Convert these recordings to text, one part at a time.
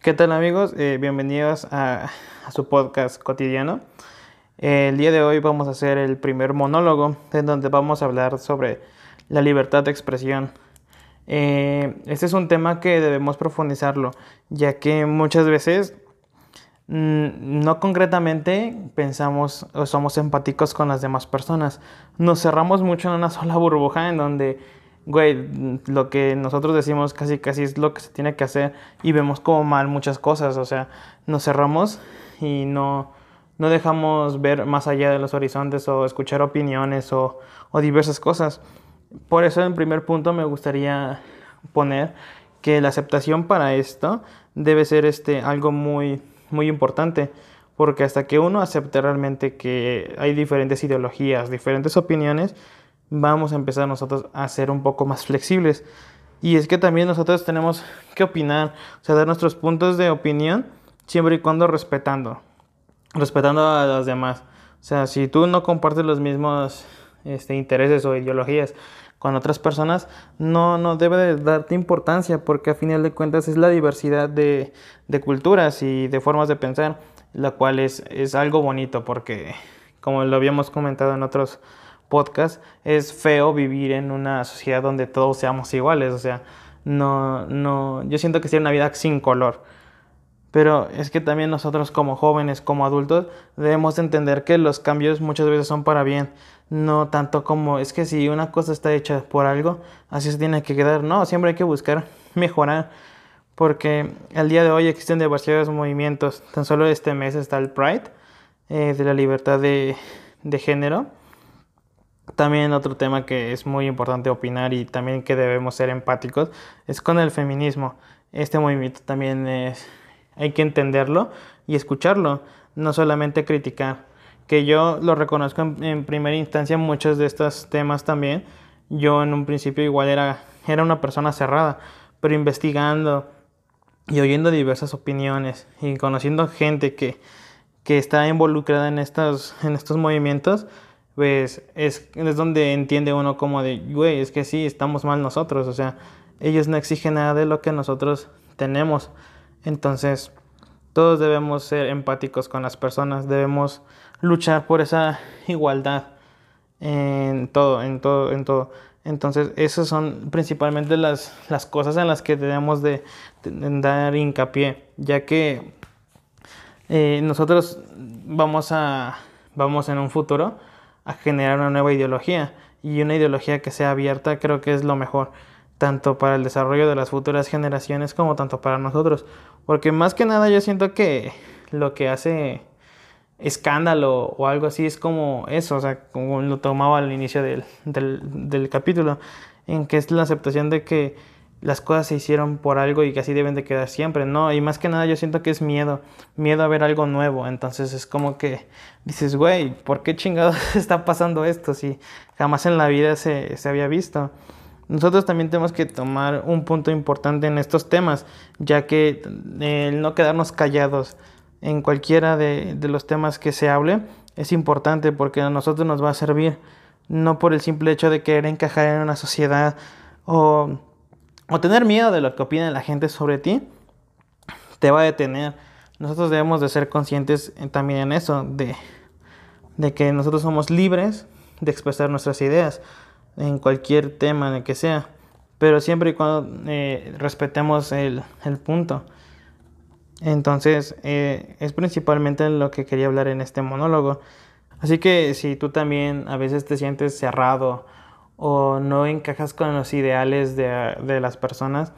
¿Qué tal amigos? Eh, bienvenidos a, su podcast cotidiano. el día de hoy vamos a hacer el primer monólogo en donde vamos a hablar sobre la libertad de expresión. Eh, este es un tema que debemos profundizarlo, ya que muchas veces mm, no concretamente pensamos o somos empáticos con las demás personas. Nos cerramos mucho en una sola burbuja en donde güey, lo que nosotros decimos casi casi es lo que se tiene que hacer y vemos como mal muchas cosas, o sea, nos cerramos y no, no dejamos ver más allá de los horizontes o escuchar opiniones o, o diversas cosas. Por eso en primer punto me gustaría poner que la aceptación para esto debe ser este, algo muy, muy importante, porque hasta que uno acepte realmente que hay diferentes ideologías, diferentes opiniones, vamos a empezar nosotros a ser un poco más flexibles. Y es que también nosotros tenemos que opinar, o sea, dar nuestros puntos de opinión siempre y cuando respetando, respetando a los demás. O sea, si tú no compartes los mismos este, intereses o ideologías con otras personas, no, no debe de darte importancia porque a final de cuentas es la diversidad de, de culturas y de formas de pensar, la cual es, es algo bonito porque, como lo habíamos comentado en otros podcast, es feo vivir en una sociedad donde todos seamos iguales, o sea, no, no, yo siento que sería una vida sin color. Pero es que también nosotros como jóvenes, como adultos, debemos entender que los cambios muchas veces son para bien, no tanto como es que si una cosa está hecha por algo, así se tiene que quedar. No, siempre hay que buscar mejorar, porque al día de hoy existen demasiados movimientos. Tan solo este mes está el Pride eh, de la libertad de, de género también otro tema que es muy importante opinar y también que debemos ser empáticos es con el feminismo. Este movimiento también es, hay que entenderlo y escucharlo, no solamente criticar. Que yo lo reconozco en, primera instancia muchos de estos temas también. Yo en un principio igual era, era una persona cerrada, pero investigando y oyendo diversas opiniones y conociendo gente que, que está involucrada en estos, en estos movimientos, pues es, es donde entiende uno como de, güey, es que sí, estamos mal nosotros, o sea, ellos no exigen nada de lo que nosotros tenemos. Entonces, todos debemos ser empáticos con las personas, debemos luchar por esa igualdad en todo, en todo, en todo. Entonces, esas son principalmente las, las cosas en las que debemos de, dar hincapié, ya que eh, nosotros vamos a, vamos en un futuro a generar una nueva ideología. Y una ideología que sea abierta creo que es lo mejor tanto para el desarrollo de las futuras generaciones como tanto para nosotros. Porque más que nada yo siento que lo que hace escándalo o algo así es como eso, o sea, como lo tomaba al inicio del, del, del capítulo, en que es la aceptación de que las cosas se hicieron por algo y que así deben de quedar siempre, ¿no? Y más que nada yo siento que es miedo, miedo a ver algo nuevo, entonces es como que dices, güey, ¿por qué chingados está pasando esto si jamás en la vida se, se había visto? Nosotros también tenemos que tomar un punto importante en estos temas, ya que el no quedarnos callados en cualquiera de, de los temas que se hable es importante porque a nosotros nos va a servir, no por el simple hecho de querer encajar en una sociedad o o tener miedo de lo que opine la gente sobre ti, te va a detener. Nosotros debemos de ser conscientes también en eso, de, de que nosotros somos libres de expresar nuestras ideas en cualquier tema en el que sea, pero siempre y cuando eh, respetemos el, el, punto. Entonces, eh, es principalmente lo que quería hablar en este monólogo. Así que si tú también a veces te sientes cerrado, o no encajas con los ideales de, de las personas,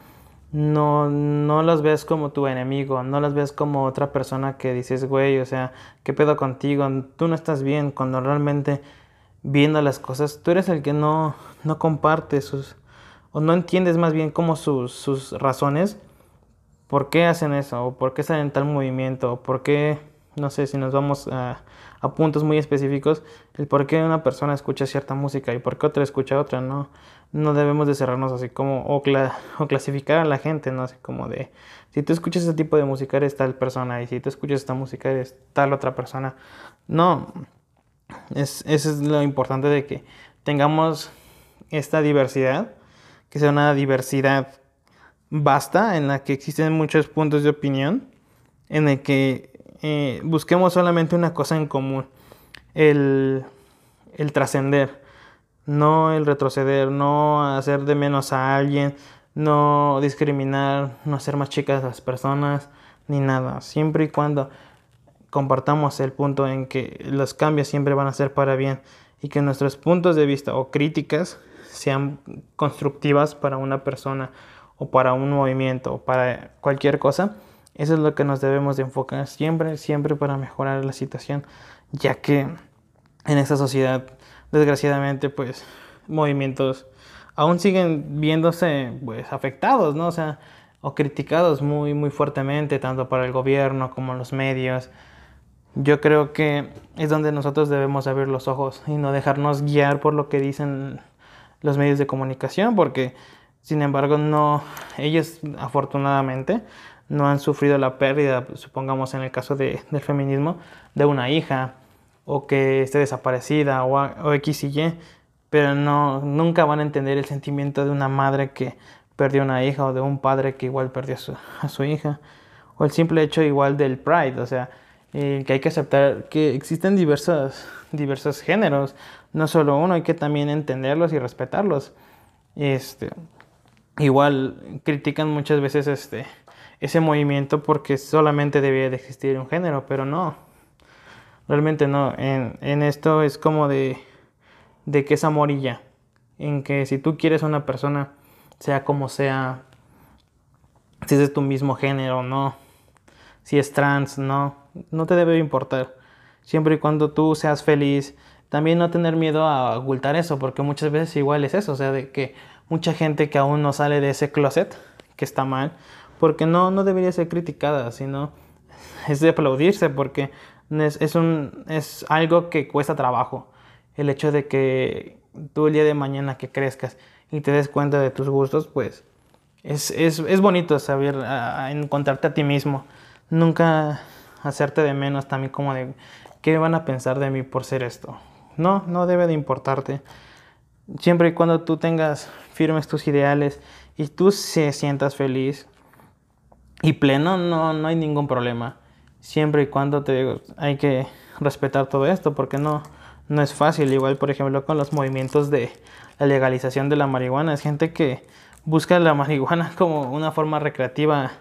no, no las ves como tu enemigo, no las ves como otra persona que dices, güey, o sea, ¿qué pedo contigo? Tú no estás bien cuando realmente viendo las cosas, tú eres el que no, no comparte sus, o no entiendes más bien como sus, sus razones, por qué hacen eso, o por qué salen en tal movimiento, o por qué, no sé, si nos vamos a puntos muy específicos el por qué una persona escucha cierta música y por qué otra escucha otra, ¿no? No debemos de cerrarnos así como o, clasificar a la gente, ¿no? Así como de, si tú escuchas este tipo de música eres tal persona y si tú escuchas esta música eres tal otra persona. No, es, eso es lo importante de que tengamos esta diversidad, que sea una diversidad vasta en la que existen muchos puntos de opinión, en el que eh, busquemos solamente una cosa en común, el, el trascender, no el retroceder, no hacer de menos a alguien, no discriminar, no hacer más chicas a las personas, ni nada, siempre y cuando compartamos el punto en que los cambios siempre van a ser para bien y que nuestros puntos de vista o críticas sean constructivas para una persona o para un movimiento o para cualquier cosa, eso es lo que nos debemos de enfocar siempre, siempre para mejorar la situación, ya que en esta sociedad, desgraciadamente, pues movimientos aún siguen viéndose pues afectados, ¿no? O sea, o criticados muy muy fuertemente tanto para el gobierno como los medios. Yo creo que es donde nosotros debemos abrir los ojos y no dejarnos guiar por lo que dicen los medios de comunicación, porque sin embargo no ellos afortunadamente no han sufrido la pérdida, supongamos en el caso de, del feminismo, de una hija o que esté desaparecida o, o X y Y, pero no, nunca van a entender el sentimiento de una madre que perdió una hija o de un padre que igual perdió a su, a su hija o el simple hecho igual del pride, o sea, eh, que hay que aceptar que existen diversos, diversos géneros, no solo uno, hay que también entenderlos y respetarlos. Este, igual critican muchas veces este, ese movimiento porque solamente debía de existir un género, pero no. Realmente no. En, en esto es como de, de que es amor y ya. En que si tú quieres a una persona, sea como sea, si es de tu mismo género no, si es trans, no, no te debe importar. Siempre y cuando tú seas feliz, también no tener miedo a ocultar eso, porque muchas veces igual es eso, o sea, de que mucha gente que aún no sale de ese closet, que está mal, porque no, no debería ser criticada, sino es de aplaudirse porque es, es, un, es algo que cuesta trabajo. El hecho de que tú el día de mañana que crezcas y te des cuenta de tus gustos, pues es, es, es bonito saber encontrarte a ti mismo. Nunca hacerte de menos también como de qué van a pensar de mí por ser esto. No, no debe de importarte. Siempre y cuando tú tengas firmes tus ideales y tú se sientas feliz, y pleno, no, no hay ningún problema. Siempre y cuando te digo, hay que respetar todo esto porque no, no es fácil. Igual, por ejemplo, con los movimientos de la legalización de la marihuana. Es gente que busca la marihuana como una forma recreativa.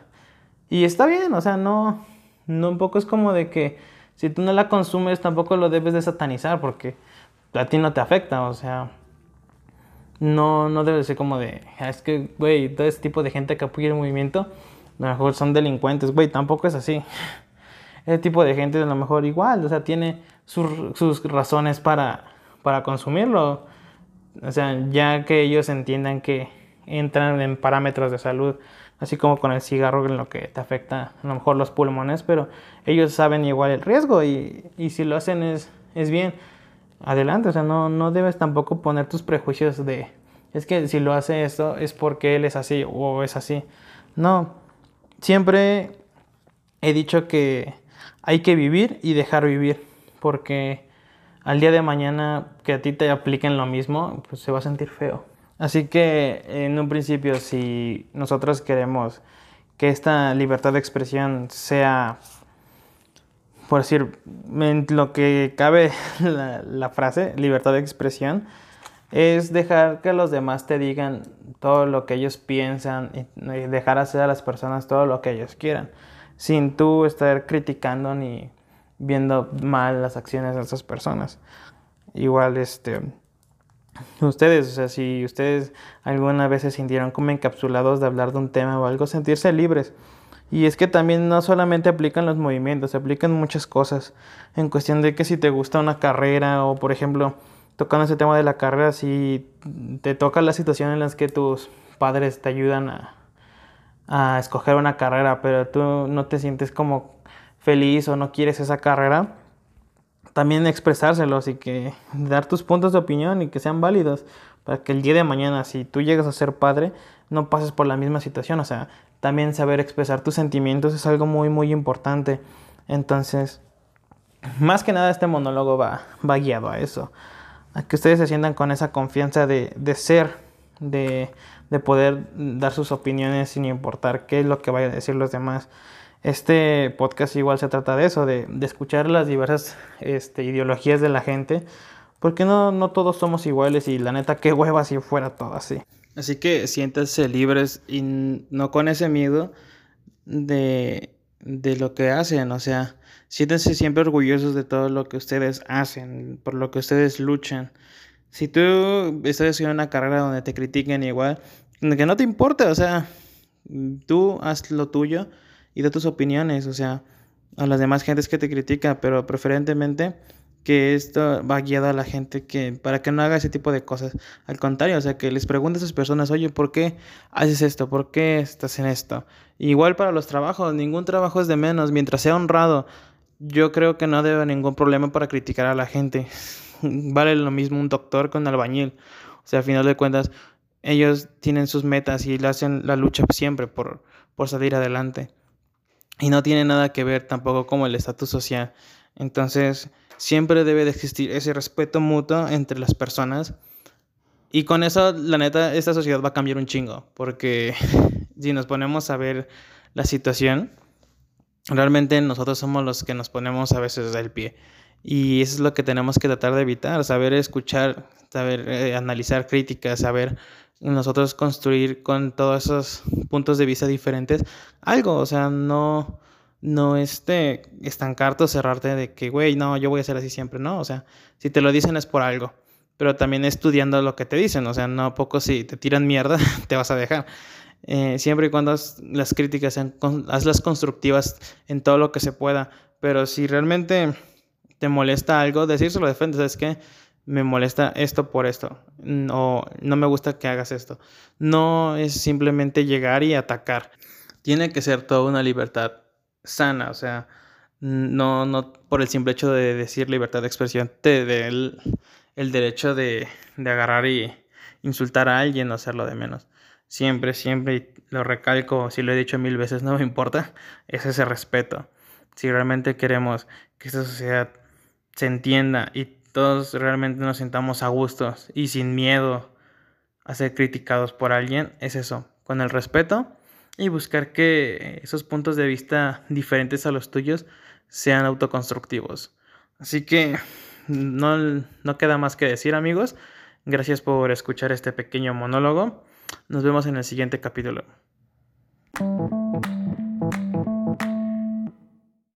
Y está bien, o sea, no, no un poco es como de que si tú no la consumes tampoco lo debes de satanizar porque a ti no te afecta, o sea, no, no debe ser como de, ah, es que, güey, todo ese tipo de gente que apoya el movimiento a lo mejor son delincuentes, güey, tampoco es así. Ese tipo de gente a lo mejor igual, o sea, tiene sus, razones para, para consumirlo. O sea, ya que ellos entiendan que entran en parámetros de salud, así como con el cigarro en lo que te afecta a lo mejor los pulmones, pero ellos saben igual el riesgo y, y si lo hacen es, es bien, adelante, o sea, no, no debes tampoco poner tus prejuicios de, es que si lo hace esto es porque él es así o es así. No, siempre he dicho que hay que vivir y dejar vivir, porque al día de mañana que a ti te apliquen lo mismo, pues se va a sentir feo. Así que en un principio, si nosotros queremos que esta libertad de expresión sea, por decir, en lo que cabe la, la frase, libertad de expresión, es dejar que los demás te digan todo lo que ellos piensan y dejar hacer a las personas todo lo que ellos quieran, sin tú estar criticando ni viendo mal las acciones de esas personas. Igual, este, ustedes, o sea, si ustedes alguna vez se sintieron como encapsulados de hablar de un tema o algo, sentirse libres. Y es que también no solamente aplican los movimientos, se aplican muchas cosas. En cuestión de que si te gusta una carrera o, por ejemplo, tocando ese tema de la carrera, si te toca la situación en las que tus padres te ayudan a, a escoger una carrera, pero tú no te sientes como feliz o no quieres esa carrera, también expresárselos y que dar tus puntos de opinión y que sean válidos para que el día de mañana, si tú llegas a ser padre, no pases por la misma situación. O sea, también saber expresar tus sentimientos es algo muy, muy importante. Entonces, más que nada este monólogo va, va guiado a eso a que ustedes se sientan con esa confianza de, de ser, de, de poder dar sus opiniones sin importar qué es lo que vayan a decir los demás. Este podcast igual se trata de eso, de, escuchar las diversas este, ideologías de la gente, porque no, no todos somos iguales y la neta, qué hueva si fuera todo así. Así que siéntanse libres y no con ese miedo de, de lo que hacen, o sea, siéntense siempre orgullosos de todo lo que ustedes hacen, por lo que ustedes luchan. Si tú estás haciendo una carrera donde te critiquen igual, que no te importa, o sea, tú haz lo tuyo y da tus opiniones, o sea, a las demás gentes que te critica, pero preferentemente que esto va guiado a la gente que para que no haga ese tipo de cosas. Al contrario, o sea, que les pregunte a esas personas, oye, ¿por qué haces esto? ¿Por qué estás en esto? Igual para los trabajos, ningún trabajo es de menos, mientras sea honrado. Yo creo que no debe ningún problema para criticar a la gente. vale lo mismo un doctor con albañil. O sea, al final de cuentas, ellos tienen sus metas y le hacen la lucha siempre por, por salir adelante. Y no tiene nada que ver tampoco con el estatus social. Entonces, siempre debe de existir ese respeto mutuo entre las personas. Y con eso, la neta, esta sociedad va a cambiar un chingo. Porque si nos ponemos a ver la situación, realmente nosotros somos los que nos ponemos a veces del pie. Y eso es lo que tenemos que tratar de evitar, saber escuchar, saber eh, analizar críticas, saber nosotros construir con todos esos puntos de vista diferentes algo, o sea, no, no este, estancarte o cerrarte de que, güey, no, yo voy a ser así siempre, no, o sea, si te lo dicen es por algo, pero también estudiando lo que te dicen, o sea, no poco si te tiran mierda, te vas a dejar. Eh, siempre y cuando las críticas sean, hazlas constructivas en todo lo que se pueda, pero si realmente te molesta algo, decírselo de frente, ¿sabes qué? me molesta esto por esto, no, no me gusta que hagas esto. No es simplemente llegar y atacar. Tiene que ser toda una libertad sana, o sea, no, no por el simple hecho de decir libertad de expresión, te dé el, el, derecho de, de agarrar y insultar a alguien o hacerlo de menos. Siempre, siempre, lo recalco, si lo he dicho mil veces, no me importa, es ese respeto. Si realmente queremos que esta sociedad se entienda y todos realmente nos sintamos a gusto y sin miedo a ser criticados por alguien, es eso, con el respeto y buscar que esos puntos de vista diferentes a los tuyos sean autoconstructivos. Así que no, no queda más que decir amigos. Gracias por escuchar este pequeño monólogo. Nos vemos en el siguiente capítulo.